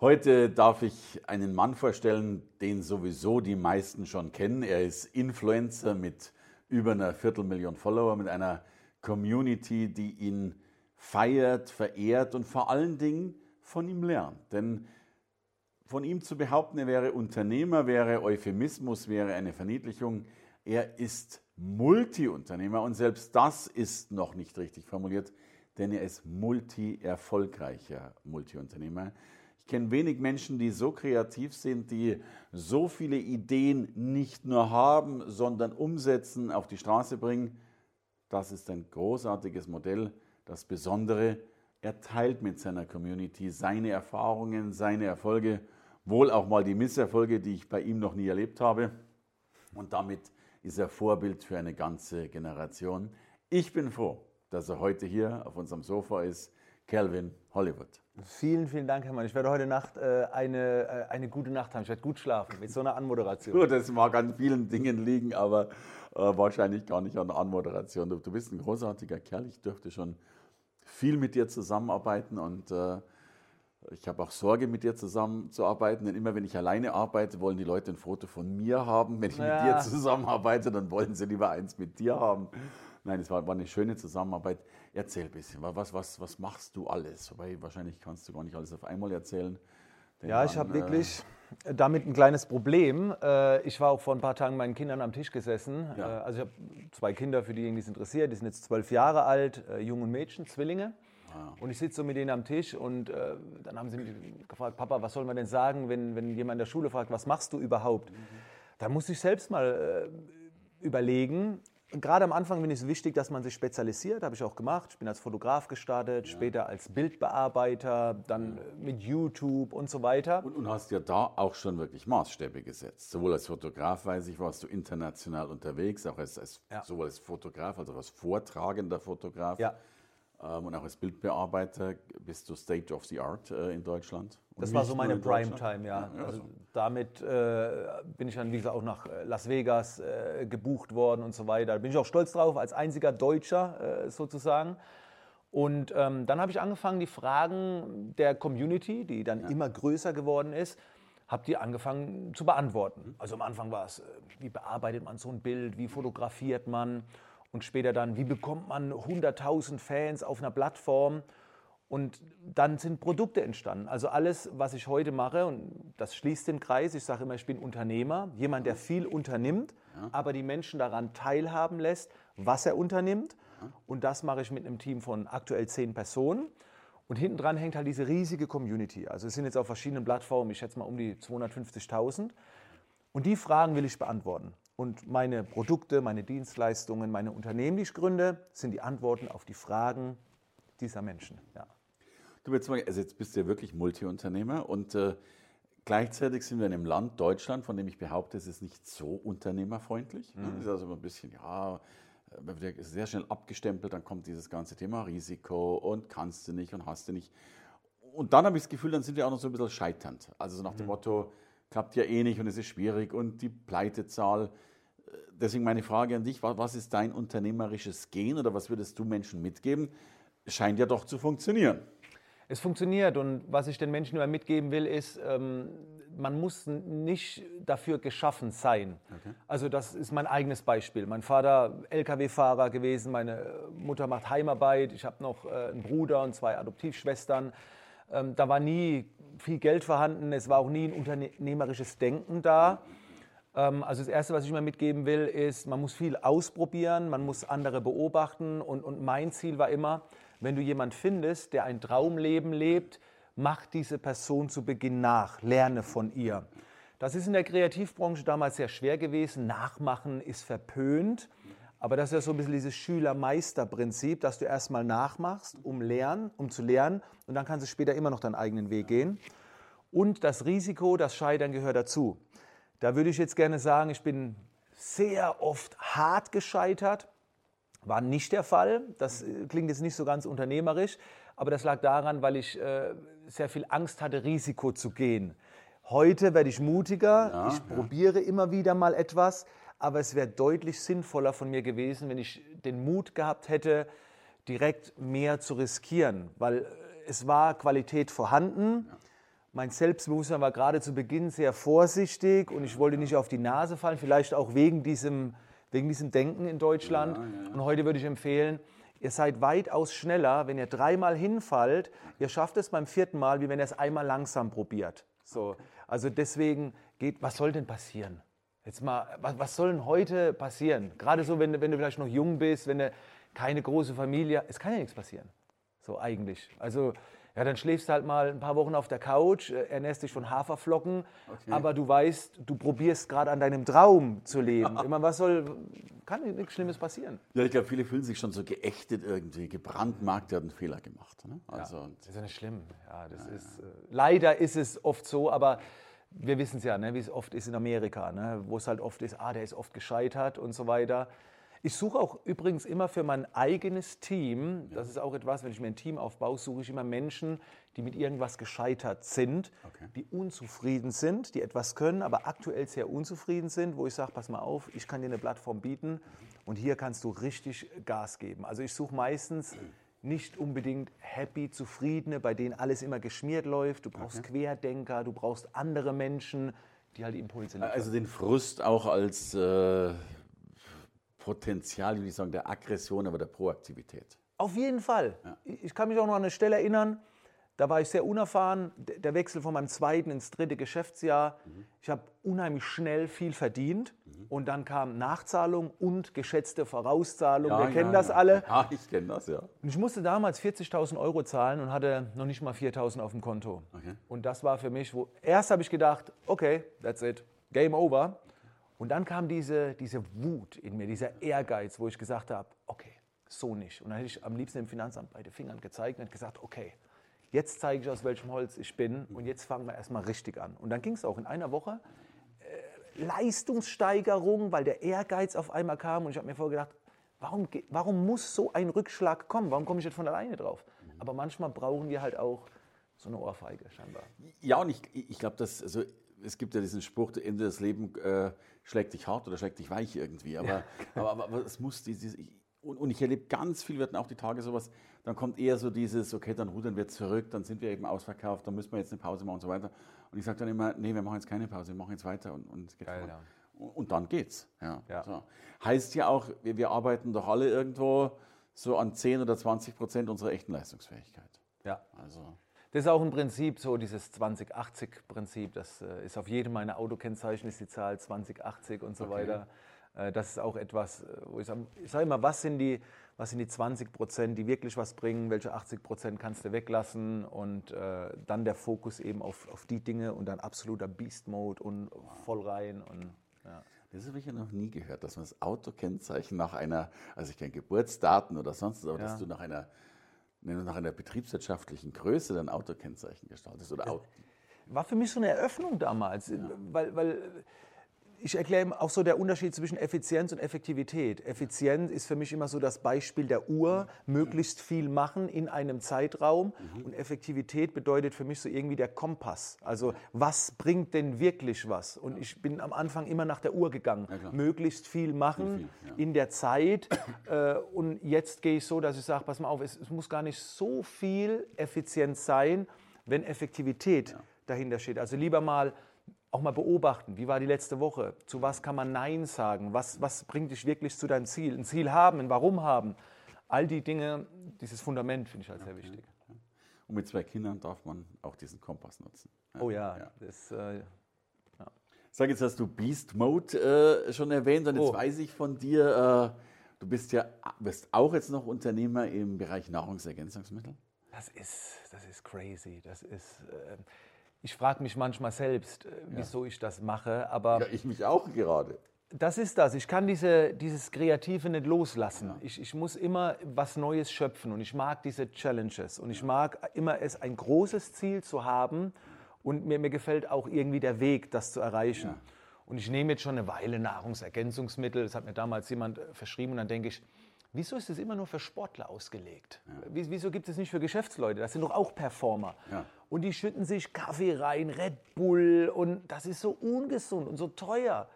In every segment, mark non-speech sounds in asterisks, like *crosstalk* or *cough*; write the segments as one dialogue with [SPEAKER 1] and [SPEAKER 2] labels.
[SPEAKER 1] Heute darf ich einen Mann vorstellen, den sowieso die meisten schon kennen. Er ist Influencer mit über einer Viertelmillion Follower, mit einer Community, die ihn feiert, verehrt und vor allen Dingen von ihm lernt. Denn von ihm zu behaupten, er wäre Unternehmer, wäre Euphemismus, wäre eine Verniedlichung. Er ist Multiunternehmer und selbst das ist noch nicht richtig formuliert, denn er ist multi-erfolgreicher Multiunternehmer. Kenne wenig Menschen, die so kreativ sind, die so viele Ideen nicht nur haben, sondern umsetzen, auf die Straße bringen. Das ist ein großartiges Modell. Das Besondere, er teilt mit seiner Community seine Erfahrungen, seine Erfolge, wohl auch mal die Misserfolge, die ich bei ihm noch nie erlebt habe. Und damit ist er Vorbild für eine ganze Generation. Ich bin froh, dass er heute hier auf unserem Sofa ist. Calvin Hollywood.
[SPEAKER 2] Vielen, vielen Dank, Herr Mann. Ich werde heute Nacht äh, eine, äh, eine gute Nacht haben. Ich werde gut schlafen mit so einer Anmoderation.
[SPEAKER 1] Gut, das mag an vielen Dingen liegen, aber äh, wahrscheinlich gar nicht an der Anmoderation. Du, du, bist ein großartiger Kerl. Ich dürfte schon viel mit dir zusammenarbeiten und äh, ich habe auch Sorge, mit dir zusammenzuarbeiten, denn immer wenn ich alleine arbeite, wollen die Leute ein Foto von mir haben. Wenn ich ja. mit dir zusammenarbeite, dann wollen sie lieber eins mit dir haben. Nein, es war, war, eine schöne Zusammenarbeit. Erzähl ein bisschen, was, was, was machst du alles? Wobei wahrscheinlich kannst du gar nicht alles auf einmal erzählen.
[SPEAKER 2] Ja, ich habe äh, wirklich damit ein kleines Problem. Äh, ich war auch vor ein paar Tagen mit meinen Kindern am Tisch gesessen. Ja. Äh, also ich habe zwei Kinder, für diejenigen, die es interessiert. Die sind jetzt zwölf Jahre alt, Jungen und Mädchen, Zwillinge. Ah. Und ich sitze so mit denen am Tisch und äh, dann haben sie mich gefragt, Papa, was soll man denn sagen, wenn, wenn jemand in der Schule fragt, was machst du überhaupt? Mhm. Da muss ich selbst mal äh, überlegen, gerade am Anfang finde ich es wichtig, dass man sich spezialisiert, habe ich auch gemacht. Ich bin als Fotograf gestartet, ja. später als Bildbearbeiter, dann ja. mit YouTube und so weiter.
[SPEAKER 1] Und, und, hast ja da auch schon wirklich Maßstäbe gesetzt. Sowohl als Fotograf, weiß ich, warst du international unterwegs, auch als, als ja. sowohl als Fotograf als auch als vortragender Fotograf. Ja. Ähm, und auch als Bildbearbeiter bist du State of the Art äh, in Deutschland.
[SPEAKER 2] Und das war so meine Primetime, ja. ja also damit äh, bin ich dann, wie gesagt, auch nach äh, Las Vegas äh, gebucht worden und so weiter. Da bin ich auch stolz drauf, als einziger Deutscher äh, sozusagen. Und ähm, dann habe ich angefangen, die Fragen der Community, die dann ja. immer größer geworden ist, habe die angefangen zu beantworten. Mhm. Also am Anfang war es, äh, wie bearbeitet man so ein Bild, wie fotografiert man und später dann, wie bekommt man 100.000 Fans auf einer Plattform? Und dann sind Produkte entstanden. Also alles, was ich heute mache, und das schließt den Kreis, ich sage immer, ich bin Unternehmer, jemand, der viel unternimmt, ja. aber die Menschen daran teilhaben lässt, was er unternimmt. Ja. Und das mache ich mit einem Team von aktuell zehn Personen. Und hinten dran hängt halt diese riesige Community. Also es sind jetzt auf verschiedenen Plattformen, ich schätze mal um die 250.000. Und die Fragen will ich beantworten. Und meine Produkte, meine Dienstleistungen, meine Unternehmen, die ich gründe, sind die Antworten auf die Fragen dieser Menschen. Ja.
[SPEAKER 1] Du mal, also jetzt bist du ja wirklich Multiunternehmer und äh, gleichzeitig sind wir in einem Land, Deutschland, von dem ich behaupte, es ist nicht so unternehmerfreundlich. Mhm. Es ist also ein bisschen, ja, wird sehr schnell abgestempelt, dann kommt dieses ganze Thema Risiko und kannst du nicht und hast du nicht. Und dann habe ich das Gefühl, dann sind wir auch noch so ein bisschen scheiternd. Also so nach dem mhm. Motto, klappt ja eh nicht und es ist schwierig und die Pleitezahl deswegen meine Frage an dich, was ist dein unternehmerisches Gen oder was würdest du Menschen mitgeben? Scheint ja doch zu funktionieren.
[SPEAKER 2] Es funktioniert und was ich den Menschen immer mitgeben will, ist, ähm, man muss nicht dafür geschaffen sein. Okay. Also das ist mein eigenes Beispiel. Mein Vater Lkw-Fahrer gewesen, meine Mutter macht Heimarbeit, ich habe noch äh, einen Bruder und zwei Adoptivschwestern. Ähm, da war nie viel Geld vorhanden, es war auch nie ein unternehmerisches Denken da. Ähm, also das Erste, was ich immer mitgeben will, ist, man muss viel ausprobieren, man muss andere beobachten und, und mein Ziel war immer, wenn du jemanden findest, der ein Traumleben lebt, mach diese Person zu Beginn nach, lerne von ihr. Das ist in der Kreativbranche damals sehr schwer gewesen. Nachmachen ist verpönt. Aber das ist ja so ein bisschen dieses Schüler-Meister-Prinzip, dass du erstmal nachmachst, um, lernen, um zu lernen und dann kannst du später immer noch deinen eigenen Weg gehen. Und das Risiko, das Scheitern gehört dazu. Da würde ich jetzt gerne sagen, ich bin sehr oft hart gescheitert. War nicht der Fall. Das äh, klingt jetzt nicht so ganz unternehmerisch, aber das lag daran, weil ich äh, sehr viel Angst hatte, Risiko zu gehen. Heute werde ich mutiger, ja, ich ja. probiere immer wieder mal etwas, aber es wäre deutlich sinnvoller von mir gewesen, wenn ich den Mut gehabt hätte, direkt mehr zu riskieren, weil äh, es war Qualität vorhanden. Ja. Mein Selbstbewusstsein war gerade zu Beginn sehr vorsichtig und ich wollte nicht auf die Nase fallen, vielleicht auch wegen diesem, wegen diesem Denken in Deutschland. Und heute würde ich empfehlen, ihr seid weitaus schneller, wenn ihr dreimal hinfallt, ihr schafft es beim vierten Mal, wie wenn ihr es einmal langsam probiert. So. Also deswegen geht, was soll denn passieren? Jetzt mal, was, was soll denn heute passieren? Gerade so, wenn, wenn du vielleicht noch jung bist, wenn du keine große Familie, es kann ja nichts passieren. So eigentlich. Also ja, dann schläfst du halt mal ein paar Wochen auf der Couch, äh, ernährst dich von Haferflocken, okay. aber du weißt, du probierst gerade an deinem Traum zu leben. *laughs* Immer was soll, kann nichts Schlimmes passieren.
[SPEAKER 1] Ja, ich glaube, viele fühlen sich schon so geächtet irgendwie, gebrandmarkt, der hat einen Fehler gemacht. Ne?
[SPEAKER 2] Also, ja, das ist ja nicht schlimm. Ja, das ja, ist. Äh, leider ist es oft so, aber wir wissen es ja, ne, wie es oft ist in Amerika, ne, wo es halt oft ist, ah, der ist oft gescheitert und so weiter. Ich suche auch übrigens immer für mein eigenes Team, das ist auch etwas, wenn ich mir ein Team aufbaue, suche ich immer Menschen, die mit irgendwas gescheitert sind, okay. die unzufrieden sind, die etwas können, aber aktuell sehr unzufrieden sind, wo ich sage, pass mal auf, ich kann dir eine Plattform bieten und hier kannst du richtig Gas geben. Also ich suche meistens nicht unbedingt happy, zufriedene, bei denen alles immer geschmiert läuft. Du brauchst okay. Querdenker, du brauchst andere Menschen, die halt Impulse
[SPEAKER 1] liefern. Also den Frust auch als äh, Potenzial, ich sagen, der Aggression, aber der Proaktivität.
[SPEAKER 2] Auf jeden Fall. Ja. Ich kann mich auch noch an eine Stelle erinnern, da war ich sehr unerfahren. Der Wechsel von meinem zweiten ins dritte Geschäftsjahr. Mhm. Ich habe unheimlich schnell viel verdient. Mhm. Und dann kam Nachzahlung und geschätzte Vorauszahlung. Ja, Wir ja, kennen das alle.
[SPEAKER 1] Ja, ich kenne das, ja.
[SPEAKER 2] Und ich musste damals 40.000 Euro zahlen und hatte noch nicht mal 4.000 auf dem Konto. Okay. Und das war für mich, wo erst habe ich gedacht, okay, that's it, game over. Und dann kam diese, diese Wut in mir, dieser Ehrgeiz, wo ich gesagt habe, okay, so nicht. Und dann hätte ich am liebsten dem Finanzamt bei den Fingern gezeigt und gesagt, okay, jetzt zeige ich, aus welchem Holz ich bin und jetzt fangen wir erstmal richtig an. Und dann ging es auch in einer Woche. Äh, Leistungssteigerung, weil der Ehrgeiz auf einmal kam und ich habe mir vorgedacht, warum, warum muss so ein Rückschlag kommen? Warum komme ich nicht von alleine drauf? Aber manchmal brauchen wir halt auch so eine Ohrfeige scheinbar.
[SPEAKER 1] Ja, und ich, ich glaube, dass also es gibt ja diesen Spruch, Ende des Lebens äh, schlägt dich hart oder schlägt dich weich irgendwie. Aber, ja. aber, aber, aber, es muss dieses, und, und, ich erlebe ganz viel, wir hatten auch die Tage sowas, dann kommt eher so dieses, okay, dann rudern wir zurück, dann sind wir eben ausverkauft, dann müssen wir jetzt eine Pause machen und so weiter. Und ich sage dann immer, nee, wir machen jetzt keine Pause, wir machen jetzt weiter und, und es geht Geil, ja. und, und, dann geht's. Ja, ja. So. Heißt ja auch, wir, wir arbeiten doch alle irgendwo so an 10 oder 20 Prozent unserer echten Leistungsfähigkeit.
[SPEAKER 2] Ja. Also. Das ist auch ein Prinzip, so dieses 2080-Prinzip. Das äh, ist auf jedem meiner Autokennzeichen ist die Zahl 2080 und so okay. weiter. Äh, das ist auch etwas, äh, wo ich sage, ich sage immer, was sind, die, was sind die 20 Prozent, die wirklich was bringen, welche 80 Prozent kannst du weglassen und äh, dann der Fokus eben auf, auf die Dinge und dann absoluter Beast-Mode und voll rein. Und,
[SPEAKER 1] ja. Das habe ich ja noch nie gehört, dass man das Autokennzeichen nach einer, also ich kenne Geburtsdaten oder sonst, aber ja. dass du nach einer nach einer betriebswirtschaftlichen Größe dein Autokennzeichen gestaltest oder Auto.
[SPEAKER 2] War für mich so eine Eröffnung damals, ja. weil, weil ich erkläre auch so der Unterschied zwischen Effizienz und Effektivität. Effizient ist für mich immer so das Beispiel der Uhr, möglichst viel machen in einem Zeitraum. Mhm. Und Effektivität bedeutet für mich so irgendwie der Kompass. Also was bringt denn wirklich was? Und ich bin am Anfang immer nach der Uhr gegangen. Ja, möglichst viel machen viel, ja. in der Zeit. Äh, und jetzt gehe ich so, dass ich sage, pass mal auf, es, es, muss gar nicht so viel Effizienz sein, wenn Effektivität ja. dahinter steht. Also lieber mal auch mal beobachten, wie war die letzte Woche, zu was kann man Nein sagen, was, was bringt dich wirklich zu deinem Ziel, ein Ziel haben, ein Warum haben. All die Dinge, dieses Fundament finde ich halt sehr wichtig.
[SPEAKER 1] Und mit zwei Kindern darf man auch diesen Kompass nutzen.
[SPEAKER 2] Oh ja, ja. Das, äh.
[SPEAKER 1] Sag jetzt, hast du Beast Mode äh, schon erwähnt und jetzt oh. weiß ich von dir, äh, du bist ja bist auch jetzt noch Unternehmer im Bereich Nahrungsergänzungsmittel.
[SPEAKER 2] Das ist, das ist crazy. Das ist, äh, ich frage mich manchmal selbst, äh, wieso ja. ich das mache, aber.
[SPEAKER 1] Ja, ich mich auch gerade.
[SPEAKER 2] Das ist das. Ich kann diese, dieses Kreative nicht loslassen. Ja. Ich, ich muss immer was Neues schöpfen und ich mag diese Challenges und ich mag immer es ein großes Ziel zu haben und mir, mir gefällt auch irgendwie der Weg, das zu erreichen. Und ich nehme jetzt schon eine Weile Nahrungsergänzungsmittel. Das hat mir damals jemand äh, verschrieben. Und dann denke ich, wieso ist das immer nur für Sportler ausgelegt? Ja. Wieso gibt es nicht für Geschäftsleute? Das sind doch auch Performer. Ja. Und die schütten sich Kaffee rein, Red Bull. Und das ist so ungesund und so teuer.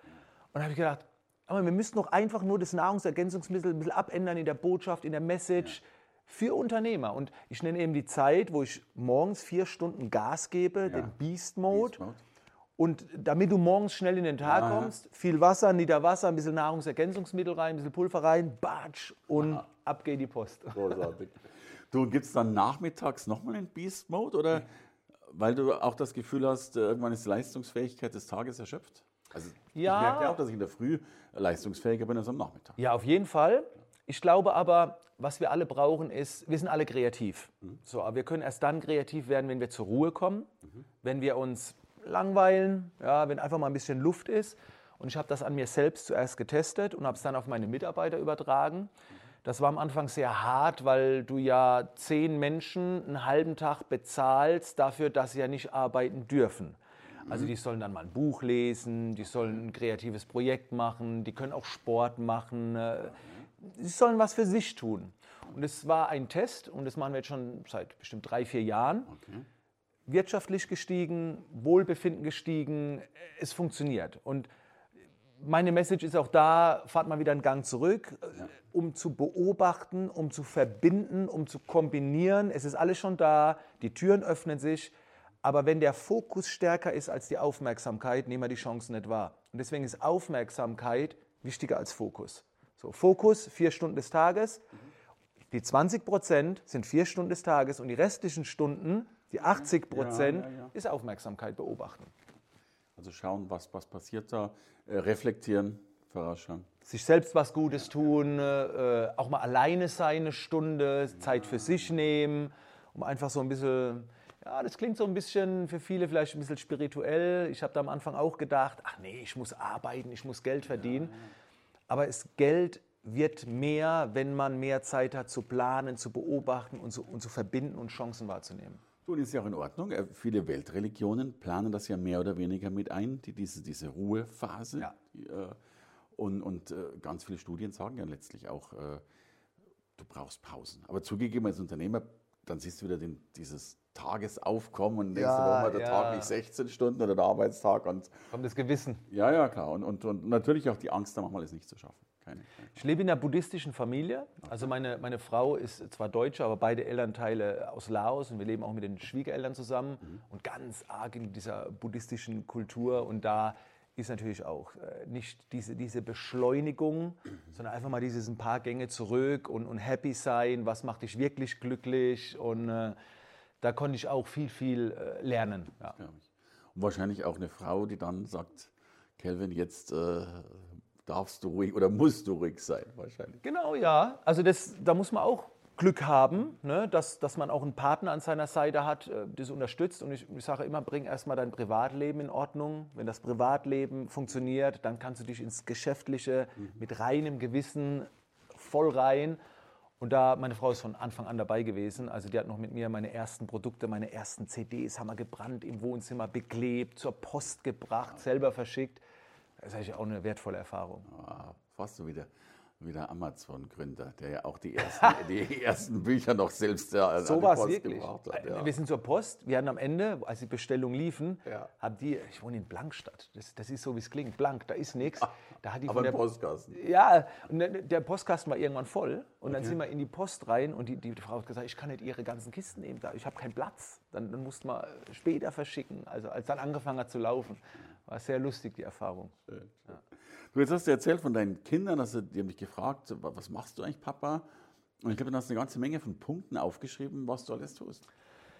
[SPEAKER 2] Und da habe ich gedacht, aber wir müssten doch einfach nur das Nahrungsergänzungsmittel ein bisschen abändern in der Botschaft, in der Message. Ja für Unternehmer. Und ich nenne eben die Zeit, wo ich morgens vier Stunden Gas gebe, ja. den Beast Mode. Beast Mode. Und damit du morgens schnell in den Tag Aha. kommst, viel Wasser, nieder Wasser, ein bisschen Nahrungsergänzungsmittel rein, ein bisschen Pulver rein, batsch und Aha. ab geht die Post.
[SPEAKER 1] Großartig. Du, gibt es dann nachmittags nochmal einen Beast Mode oder weil du auch das Gefühl hast, äh, irgendwann ist die Leistungsfähigkeit des Tages erschöpft? Also ja. ich merke ja auch, dass ich in der Früh leistungsfähiger bin als am Nachmittag.
[SPEAKER 2] Ja, auf jeden Fall. Ich glaube aber, was wir alle brauchen, ist, wir sind alle kreativ. Mhm. So, aber wir können erst dann kreativ werden, wenn wir zur Ruhe kommen, mhm. wenn wir uns langweilen, ja, wenn einfach mal ein bisschen Luft ist. Und ich habe das an mir selbst zuerst getestet und habe es dann auf meine Mitarbeiter übertragen. Das war am Anfang sehr hart, weil du ja zehn Menschen einen halben Tag bezahlst dafür, dass sie ja nicht arbeiten dürfen. Also die sollen dann mal ein Buch lesen, die sollen ein kreatives Projekt machen, die können auch Sport machen, äh, sie sollen was für sich tun. Und es war ein Test und das machen wir jetzt schon seit bestimmt drei, vier Jahren. Okay. Wirtschaftlich gestiegen, Wohlbefinden gestiegen, es funktioniert. Und meine Message ist auch da, fahrt mal wieder einen Gang zurück, ja. um zu beobachten, um zu verbinden, um zu kombinieren. Es ist alles schon da, die Türen öffnen sich. Aber wenn der Fokus stärker ist als die Aufmerksamkeit, nehmen wir die Chancen nicht wahr. Und deswegen ist Aufmerksamkeit wichtiger als Fokus. So, Fokus, vier Stunden des Tages. Die 20 Prozent sind vier Stunden des Tages und die restlichen Stunden, die 80 Prozent, ja, ja. ist Aufmerksamkeit beobachten.
[SPEAKER 1] Also schauen, was, was passiert da, äh, reflektieren, vorausschauen.
[SPEAKER 2] Sich selbst was Gutes tun, äh, auch mal alleine sein eine Stunde, Zeit für sich nehmen, um einfach so ein bisschen ja, das klingt so ein bisschen für viele vielleicht ein bisschen spirituell. Ich habe da am Anfang auch gedacht, ach nee, ich muss arbeiten, ich muss Geld verdienen. Ja. Aber das Geld wird mehr, wenn man mehr Zeit hat zu planen, zu beobachten und zu, und zu verbinden und Chancen wahrzunehmen.
[SPEAKER 1] Du, das ist ja auch in Ordnung. Viele Weltreligionen planen das ja mehr oder weniger mit ein, die, diese, diese Ruhephase. Ja. Die, äh, und, und äh, ganz viele Studien sagen ja letztlich auch, äh, du brauchst Pausen. Aber zugegeben als Unternehmer, dann siehst du wieder den, dieses Tagesaufkommen und nächste ja, Woche der ja. Tag nicht 16 Stunden oder der Arbeitstag. Und
[SPEAKER 2] Kommt das Gewissen.
[SPEAKER 1] Ja, ja, klar. Und, und, und natürlich auch die Angst, da manchmal es nicht zu schaffen.
[SPEAKER 2] Keine, keine. Ich lebe in einer buddhistischen Familie. Also meine, meine Frau ist zwar Deutsche, aber beide Elternteile aus Laos und wir leben auch mit den Schwiegereltern zusammen mhm. und ganz arg in dieser buddhistischen Kultur. Und da ist natürlich auch äh, nicht diese, diese Beschleunigung, mhm. sondern einfach mal dieses ein paar Gänge zurück und, und happy sein, was macht dich wirklich glücklich und äh, da konnte ich auch viel, viel äh, lernen. Ja.
[SPEAKER 1] Und wahrscheinlich auch eine Frau, die dann sagt, Kelvin, jetzt äh, darfst du ruhig oder musst du ruhig sein, wahrscheinlich.
[SPEAKER 2] Genau, ja. Also das, da muss man auch Glück haben, ne, dass, dass man auch einen Partner an seiner Seite hat, äh, das unterstützt. Und ich, ich sage immer, bring erstmal dein Privatleben in Ordnung. Wenn das Privatleben funktioniert, dann kannst du dich ins Geschäftliche mhm. mit reinem Gewissen voll rein. Und da, meine Frau ist von Anfang an dabei gewesen. Also die hat noch mit mir meine ersten Produkte, meine ersten CDs haben wir gebrannt im Wohnzimmer, beklebt, zur Post gebracht, selber verschickt. Das ist eigentlich auch eine wertvolle Erfahrung.
[SPEAKER 1] Ah, fast so wieder wie der Amazon-Gründer, der ja auch die ersten, *laughs* die ersten Bücher noch selbst ja,
[SPEAKER 2] so war es wirklich. Hat, ja. Wir sind zur Post, wir hatten am Ende, als die Bestellungen liefen, ja. haben die, ich wohne in Blankstadt, das, das ist so, wie es klingt, blank, da ist nichts. Da hat die
[SPEAKER 1] Aber der, Postkasten.
[SPEAKER 2] Ja, und der Postkasten war irgendwann voll und dann sind wir in die Post rein und die, die Frau hat gesagt, ich kann nicht ihre ganzen Kisten nehmen, ich habe keinen Platz. Dann, dann mussten wir später verschicken, also als dann angefangen hat zu laufen. War sehr lustig, die Erfahrung. Schön.
[SPEAKER 1] Ja. Du, jetzt hast du erzählt von deinen Kindern, also die haben dich gefragt, was machst du eigentlich, Papa? Und ich glaube, du hast eine ganze Menge von Punkten aufgeschrieben, was du alles tust.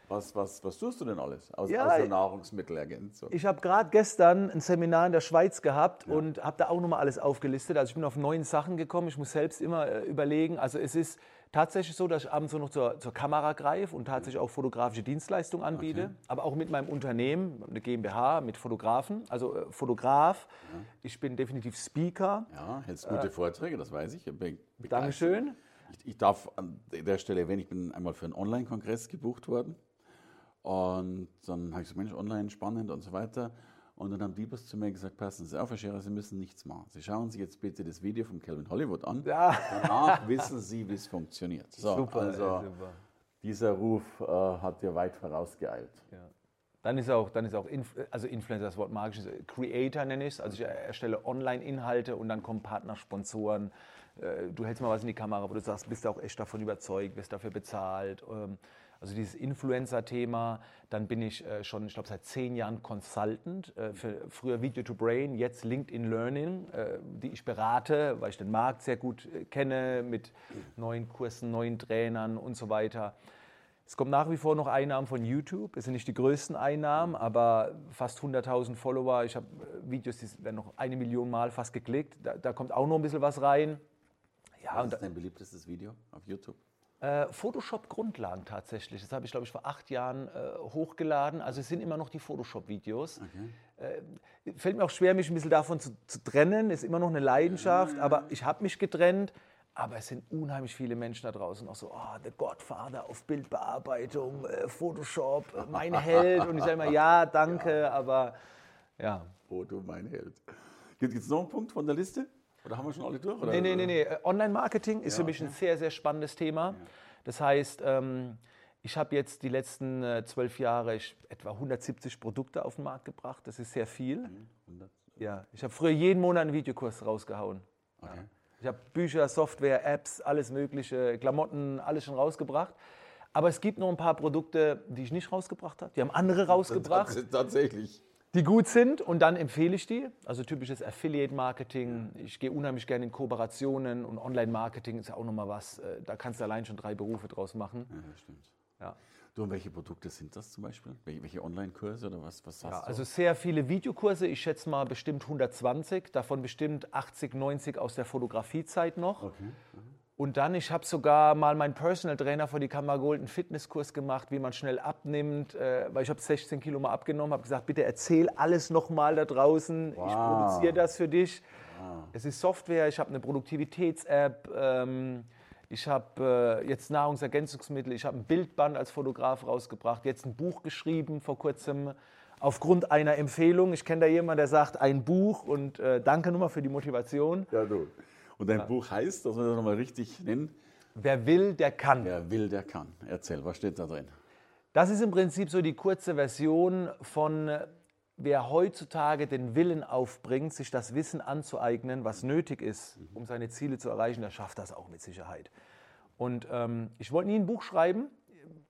[SPEAKER 1] Was, was, was tust du denn alles aus, ja, außer Nahrungsmittelergänzung?
[SPEAKER 2] Ich habe gerade gestern ein Seminar in der Schweiz gehabt ja. und habe da auch nochmal alles aufgelistet. Also ich bin auf neuen Sachen gekommen. Ich muss selbst immer äh, überlegen. Also es ist tatsächlich so, dass ich abends so noch zur, zur Kamera greife und tatsächlich auch fotografische Dienstleistungen anbiete. Okay. Aber auch mit meinem Unternehmen, eine GmbH mit Fotografen, also äh, Fotograf. Ja. Ich bin definitiv Speaker.
[SPEAKER 1] Ja, hältst gute äh, Vorträge, das weiß ich.
[SPEAKER 2] ich Dankeschön.
[SPEAKER 1] Ich, ich, darf an der Stelle erwähnen, ich bin einmal für einen Online-Kongress gebucht worden. Und dann habe ich gesagt, Mensch, online spannend und so weiter. Und dann haben die bloß zu mir gesagt, passen Sie auf, Herr Scherer, Sie müssen nichts machen. Sie schauen sich jetzt bitte das Video von Calvin Hollywood an.
[SPEAKER 2] Ja.
[SPEAKER 1] Danach wissen Sie, wie es funktioniert. So,
[SPEAKER 2] Super,
[SPEAKER 1] also
[SPEAKER 2] ey, super.
[SPEAKER 1] dieser Ruf äh, hat dir weit vorausgeeilt.
[SPEAKER 2] Ja. Dann ist auch, dann ist auch Inf also Influencer, das Wort magisch ist, Creator nenne ich es. Also ich erstelle Online-Inhalte und dann kommen Partner, Sponsoren. Äh, Du hältst mal was in die Kamera, wo du sagst, bist du auch echt davon überzeugt, wirst dafür bezahlt. Ähm, Also dieses Influencer-Thema. Dann bin ich äh, schon, ich glaube, seit zehn Jahren Consultant. äh, Für früher Video to Brain, jetzt LinkedIn Learning, äh, die ich berate, weil ich den Markt sehr gut äh, kenne mit neuen Kursen, neuen Trainern und so weiter. Es kommt nach wie vor noch Einnahmen von YouTube. Es sind nicht die größten Einnahmen, aber fast 100.000 Follower. Ich habe äh, Videos, die werden noch eine Million Mal fast geklickt. Da, da kommt auch noch ein bisschen was rein. Ja,
[SPEAKER 1] Was ist dein beliebtestes Video auf YouTube?
[SPEAKER 2] Äh, Photoshop-Grundlagen tatsächlich. Das habe ich, glaube ich, vor acht Jahren äh, hochgeladen. Also es sind immer noch die Photoshop-Videos. Äh, fällt mir auch schwer, mich ein bisschen davon zu, zu trennen. Ist immer noch eine Leidenschaft, aber ich habe mich getrennt. Aber es sind unheimlich viele Menschen da draußen auch so, oh, The Godfather auf Bildbearbeitung, äh, Photoshop, äh, mein Held. Und ich sage immer, ja, danke, *laughs* aber ja.
[SPEAKER 1] Du mein Held. Gibt es noch einen Punkt von der Liste? Oder haben wir schon alle durch? Oder?
[SPEAKER 2] Nee, nee, nee, nee. Äh, Online-Marketing ist für mich ein sehr, sehr spannendes Thema. Das heißt, ähm, ich habe jetzt die letzten äh, zwölf Jahre ich, etwa 170 Produkte auf den Markt gebracht. Das ist sehr viel. Ja, ich habe früher jeden Monat einen Videokurs rausgehauen.
[SPEAKER 1] Okay.
[SPEAKER 2] Ich habe Bücher, Software, Apps, alles Mögliche, Klamotten, alles schon rausgebracht. Aber es gibt noch ein paar Produkte, die ich nicht rausgebracht habe. Die haben andere *laughs* rausgebracht
[SPEAKER 1] Tats- Tatsächlich.
[SPEAKER 2] Die gut sind und dann empfehle ich die. Also typisches Affiliate-Marketing. Ich gehe unheimlich gerne in Kooperationen und Online-Marketing ist ja auch nochmal was. äh, Da kannst du allein schon drei Berufe draus machen.
[SPEAKER 1] Ja, stimmt.
[SPEAKER 2] Ja.
[SPEAKER 1] Du, und welche Produkte sind das zum Beispiel? Welche, Online-Kurse oder was, was hast
[SPEAKER 2] Ja,
[SPEAKER 1] du?
[SPEAKER 2] also sehr viele Videokurse, ich schätze mal bestimmt 120, davon bestimmt 80, 90 aus der Fotografiezeit noch. Und dann, ich habe sogar mal meinen Personal Trainer vor die Kamera geholt, einen Fitnesskurs gemacht, wie man schnell abnimmt, äh, weil ich habe 16 Kilo mal abgenommen, habe gesagt, bitte erzähl alles nochmal da draußen, ich
[SPEAKER 1] Wow.
[SPEAKER 2] produziere das für dich. Es ist Software, ich habe eine Produktivitäts-App, ähm, ich habe äh, jetzt Nahrungsergänzungsmittel, ich habe ein Bildband als Fotograf rausgebracht, jetzt ein Buch geschrieben vor kurzem aufgrund einer Empfehlung. Ich kenne da jemanden, der sagt, ein Buch und äh, danke nochmal für die Motivation.
[SPEAKER 1] ja, du. Und dein Buch heißt, dass wir das nochmal richtig nennen,
[SPEAKER 2] Wer will, der kann.
[SPEAKER 1] wer will, der kann. Erzähl, was steht da drin?
[SPEAKER 2] Das ist im Prinzip so die kurze Version von, wer heutzutage den Willen aufbringt, sich das Wissen anzueignen, was nötig ist, um seine Ziele zu erreichen, der schafft das auch mit Sicherheit. Und ähm, ich wollte nie ein Buch schreiben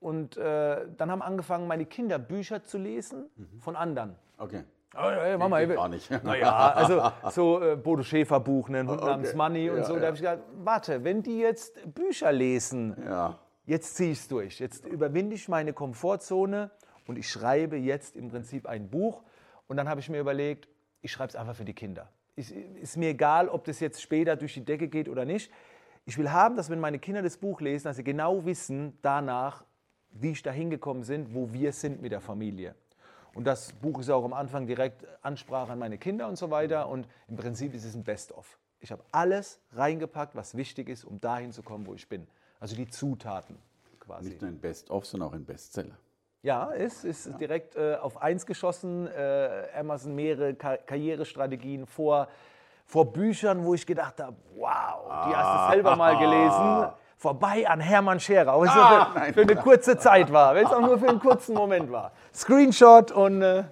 [SPEAKER 2] und äh, dann haben angefangen, meine Kinder Bücher zu lesen von anderen.
[SPEAKER 1] Okay.
[SPEAKER 2] Oh, ja, Mama, ich-
[SPEAKER 1] gar nicht.
[SPEAKER 2] Naja, also *laughs* so äh, Bodo Schäfer Buch, ne, ein Hund
[SPEAKER 1] Okay.
[SPEAKER 2] namens Money und
[SPEAKER 1] Ja,
[SPEAKER 2] so.
[SPEAKER 1] ja.
[SPEAKER 2] Da habe ich gedacht, warte, wenn die jetzt Bücher lesen,
[SPEAKER 1] Ja.
[SPEAKER 2] jetzt ziehe ich es durch. Jetzt überwinde ich meine Komfortzone und ich schreibe jetzt im Prinzip ein Buch. Und dann habe ich mir überlegt, ich schreibe es einfach für die Kinder. Ist, ist mir egal, ob das jetzt später durch die Decke geht oder nicht. Ich will haben, dass wenn meine Kinder das Buch lesen, dass sie genau wissen danach, wie ich da hingekommen sind, wo wir sind mit der Familie. Und das Buch ist auch am Anfang direkt Ansprache an meine Kinder und so weiter. Und im Prinzip ist es ein Best-of. Ich habe alles reingepackt, was wichtig ist, um dahin zu kommen, wo ich bin. Also die Zutaten quasi.
[SPEAKER 1] Nicht nur ein Best-of, sondern auch ein Bestseller.
[SPEAKER 2] Ja, ist, ist direkt äh, auf eins geschossen. Äh, Amazon mehrere Ka Karrierestrategien vor, vor Büchern, wo ich gedacht habe, wow, die hast du selber mal *laughs* gelesen. Vorbei an Hermann Scherer, wenn es nur
[SPEAKER 1] Ah,
[SPEAKER 2] für,
[SPEAKER 1] nein.
[SPEAKER 2] für eine kurze Zeit war, wenn es auch nur für einen kurzen Moment war. Screenshot und. Äh,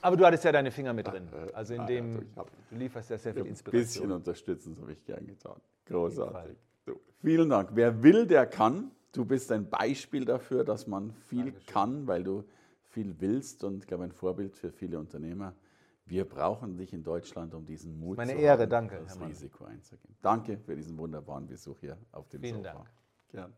[SPEAKER 2] aber du hattest ja deine Finger mit drin. Also in dem,
[SPEAKER 1] du, ich
[SPEAKER 2] lieferst ja sehr viel
[SPEAKER 1] Ein
[SPEAKER 2] Inspiration.
[SPEAKER 1] bisschen unterstützen, das habe ich gern getan. Großartig. Du, vielen Dank. Wer will, der kann. Du bist ein Beispiel dafür, dass man viel kann, weil du viel willst und ich glaube ein Vorbild für viele Unternehmer. Wir brauchen dich in Deutschland, um diesen Mut
[SPEAKER 2] Meine
[SPEAKER 1] zu
[SPEAKER 2] Ehre,
[SPEAKER 1] haben,
[SPEAKER 2] danke,
[SPEAKER 1] das
[SPEAKER 2] Herr Mann.
[SPEAKER 1] Risiko einzugehen. Danke für diesen wunderbaren Besuch hier auf dem
[SPEAKER 2] Vielen
[SPEAKER 1] Sofa.
[SPEAKER 2] Dank.
[SPEAKER 1] Gern.